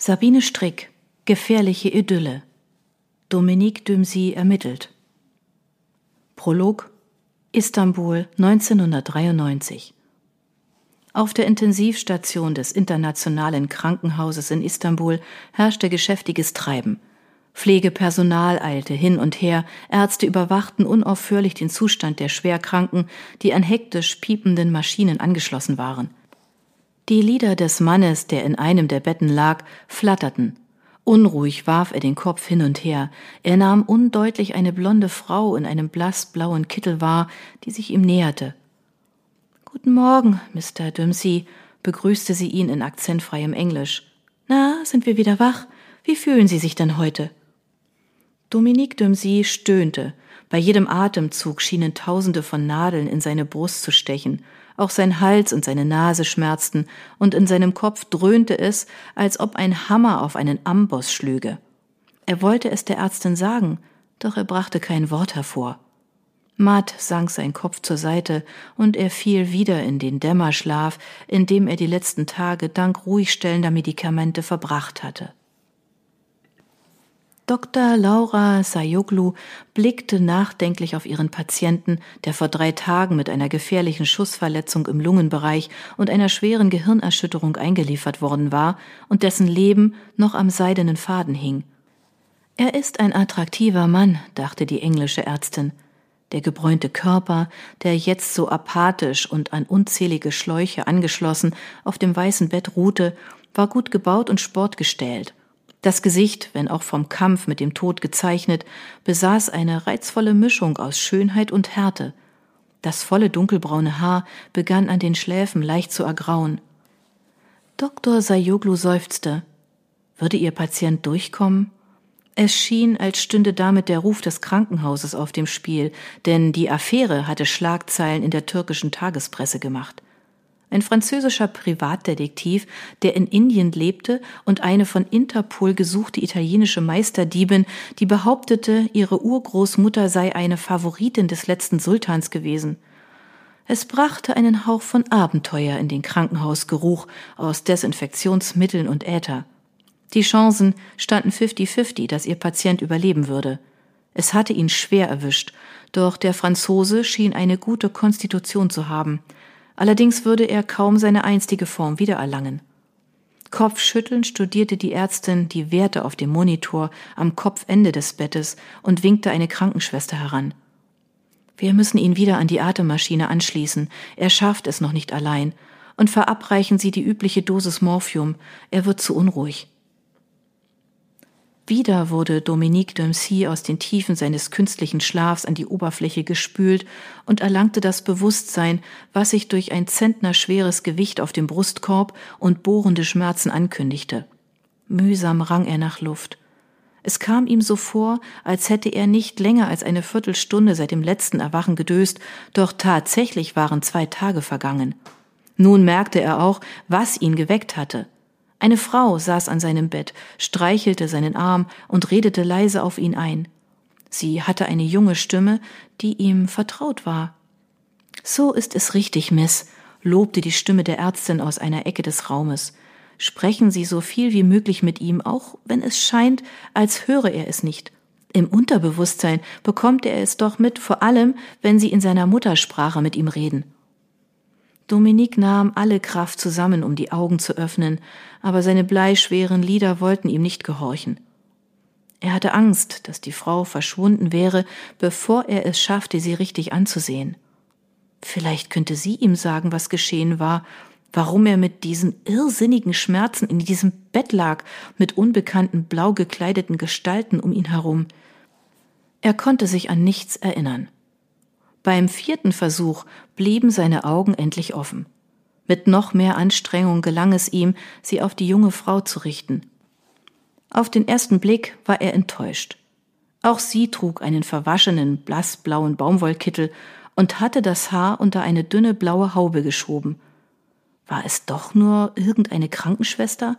Sabine Strick, gefährliche Idylle. Dominique Dümsy ermittelt. Prolog Istanbul 1993 Auf der Intensivstation des Internationalen Krankenhauses in Istanbul herrschte geschäftiges Treiben. Pflegepersonal eilte hin und her, Ärzte überwachten unaufhörlich den Zustand der Schwerkranken, die an hektisch piependen Maschinen angeschlossen waren. Die Lider des Mannes, der in einem der Betten lag, flatterten. Unruhig warf er den Kopf hin und her. Er nahm undeutlich eine blonde Frau in einem blassblauen Kittel wahr, die sich ihm näherte. Guten Morgen, Mr. Dempsey, begrüßte sie ihn in akzentfreiem Englisch. Na, sind wir wieder wach? Wie fühlen Sie sich denn heute? Dominique Dempsey stöhnte. Bei jedem Atemzug schienen Tausende von Nadeln in seine Brust zu stechen. Auch sein Hals und seine Nase schmerzten, und in seinem Kopf dröhnte es, als ob ein Hammer auf einen Amboss schlüge. Er wollte es der Ärztin sagen, doch er brachte kein Wort hervor. Matt sank sein Kopf zur Seite, und er fiel wieder in den Dämmerschlaf, in dem er die letzten Tage dank ruhigstellender Medikamente verbracht hatte. Dr. Laura Sayoglu blickte nachdenklich auf ihren Patienten, der vor drei Tagen mit einer gefährlichen Schussverletzung im Lungenbereich und einer schweren Gehirnerschütterung eingeliefert worden war und dessen Leben noch am seidenen Faden hing. Er ist ein attraktiver Mann, dachte die englische Ärztin. Der gebräunte Körper, der jetzt so apathisch und an unzählige Schläuche angeschlossen auf dem weißen Bett ruhte, war gut gebaut und sportgestellt. Das Gesicht, wenn auch vom Kampf mit dem Tod gezeichnet, besaß eine reizvolle Mischung aus Schönheit und Härte. Das volle dunkelbraune Haar begann an den Schläfen leicht zu ergrauen. Dr. Sayoglu seufzte. Würde ihr Patient durchkommen? Es schien, als stünde damit der Ruf des Krankenhauses auf dem Spiel, denn die Affäre hatte Schlagzeilen in der türkischen Tagespresse gemacht ein französischer Privatdetektiv, der in Indien lebte und eine von Interpol gesuchte italienische Meisterdiebin, die behauptete, ihre Urgroßmutter sei eine Favoritin des letzten Sultans gewesen. Es brachte einen Hauch von Abenteuer in den Krankenhausgeruch aus Desinfektionsmitteln und Äther. Die Chancen standen 50-50, dass ihr Patient überleben würde. Es hatte ihn schwer erwischt, doch der Franzose schien eine gute Konstitution zu haben – Allerdings würde er kaum seine einstige Form wiedererlangen. Kopfschüttelnd studierte die Ärztin die Werte auf dem Monitor am Kopfende des Bettes und winkte eine Krankenschwester heran. Wir müssen ihn wieder an die Atemmaschine anschließen. Er schafft es noch nicht allein. Und verabreichen Sie die übliche Dosis Morphium. Er wird zu unruhig. Wieder wurde Dominique Dempsey aus den Tiefen seines künstlichen Schlafs an die Oberfläche gespült und erlangte das Bewusstsein, was sich durch ein zentnerschweres Gewicht auf dem Brustkorb und bohrende Schmerzen ankündigte. Mühsam rang er nach Luft. Es kam ihm so vor, als hätte er nicht länger als eine Viertelstunde seit dem letzten Erwachen gedöst, doch tatsächlich waren zwei Tage vergangen. Nun merkte er auch, was ihn geweckt hatte. Eine Frau saß an seinem Bett, streichelte seinen Arm und redete leise auf ihn ein. Sie hatte eine junge Stimme, die ihm vertraut war. So ist es richtig, Miss, lobte die Stimme der Ärztin aus einer Ecke des Raumes. Sprechen Sie so viel wie möglich mit ihm, auch wenn es scheint, als höre er es nicht. Im Unterbewusstsein bekommt er es doch mit, vor allem, wenn Sie in seiner Muttersprache mit ihm reden. Dominique nahm alle Kraft zusammen, um die Augen zu öffnen, aber seine bleischweren Lider wollten ihm nicht gehorchen. Er hatte Angst, dass die Frau verschwunden wäre, bevor er es schaffte, sie richtig anzusehen. Vielleicht könnte sie ihm sagen, was geschehen war, warum er mit diesen irrsinnigen Schmerzen in diesem Bett lag, mit unbekannten blau gekleideten Gestalten um ihn herum. Er konnte sich an nichts erinnern. Beim vierten Versuch blieben seine Augen endlich offen. Mit noch mehr Anstrengung gelang es ihm, sie auf die junge Frau zu richten. Auf den ersten Blick war er enttäuscht. Auch sie trug einen verwaschenen, blassblauen Baumwollkittel und hatte das Haar unter eine dünne blaue Haube geschoben. War es doch nur irgendeine Krankenschwester?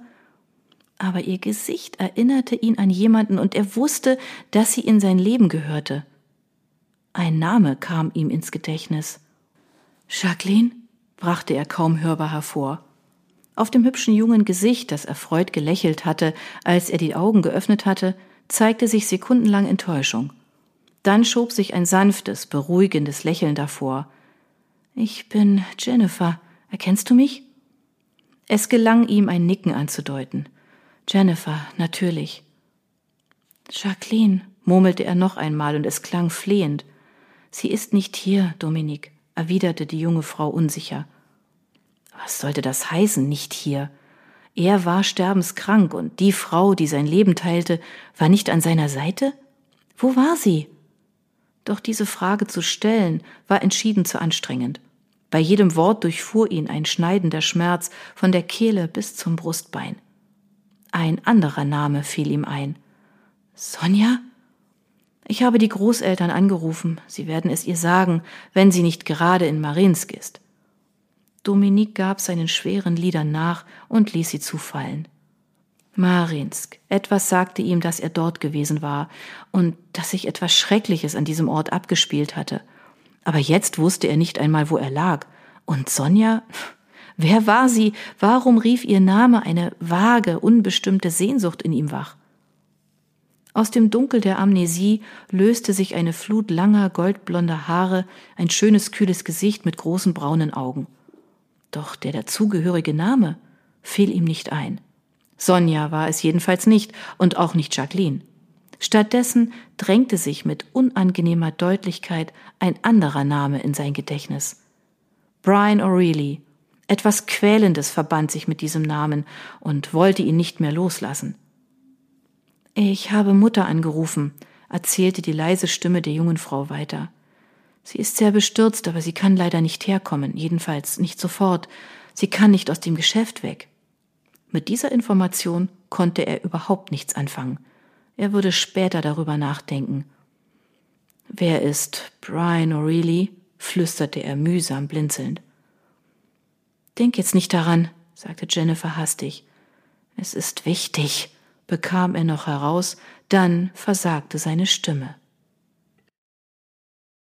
Aber ihr Gesicht erinnerte ihn an jemanden und er wusste, dass sie in sein Leben gehörte. Ein Name kam ihm ins Gedächtnis. Jacqueline? brachte er kaum hörbar hervor. Auf dem hübschen jungen Gesicht, das erfreut gelächelt hatte, als er die Augen geöffnet hatte, zeigte sich sekundenlang Enttäuschung. Dann schob sich ein sanftes, beruhigendes Lächeln davor. Ich bin Jennifer. Erkennst du mich? Es gelang ihm, ein Nicken anzudeuten. Jennifer, natürlich. Jacqueline, murmelte er noch einmal, und es klang flehend. Sie ist nicht hier, Dominik, erwiderte die junge Frau unsicher. Was sollte das heißen, nicht hier? Er war sterbenskrank, und die Frau, die sein Leben teilte, war nicht an seiner Seite? Wo war sie? Doch diese Frage zu stellen, war entschieden zu anstrengend. Bei jedem Wort durchfuhr ihn ein schneidender Schmerz von der Kehle bis zum Brustbein. Ein anderer Name fiel ihm ein. Sonja? Ich habe die Großeltern angerufen. Sie werden es ihr sagen, wenn sie nicht gerade in Marinsk ist. Dominique gab seinen schweren Liedern nach und ließ sie zufallen. Marinsk. Etwas sagte ihm, dass er dort gewesen war und dass sich etwas Schreckliches an diesem Ort abgespielt hatte. Aber jetzt wusste er nicht einmal, wo er lag. Und Sonja? Wer war sie? Warum rief ihr Name eine vage, unbestimmte Sehnsucht in ihm wach? Aus dem Dunkel der Amnesie löste sich eine Flut langer, goldblonder Haare, ein schönes, kühles Gesicht mit großen braunen Augen. Doch der dazugehörige Name fiel ihm nicht ein. Sonja war es jedenfalls nicht und auch nicht Jacqueline. Stattdessen drängte sich mit unangenehmer Deutlichkeit ein anderer Name in sein Gedächtnis. Brian O'Reilly. Etwas Quälendes verband sich mit diesem Namen und wollte ihn nicht mehr loslassen. Ich habe Mutter angerufen, erzählte die leise Stimme der jungen Frau weiter. Sie ist sehr bestürzt, aber sie kann leider nicht herkommen, jedenfalls nicht sofort. Sie kann nicht aus dem Geschäft weg. Mit dieser Information konnte er überhaupt nichts anfangen. Er würde später darüber nachdenken. Wer ist Brian O'Reilly? flüsterte er mühsam blinzelnd. Denk jetzt nicht daran, sagte Jennifer hastig. Es ist wichtig, bekam er noch heraus, dann versagte seine Stimme.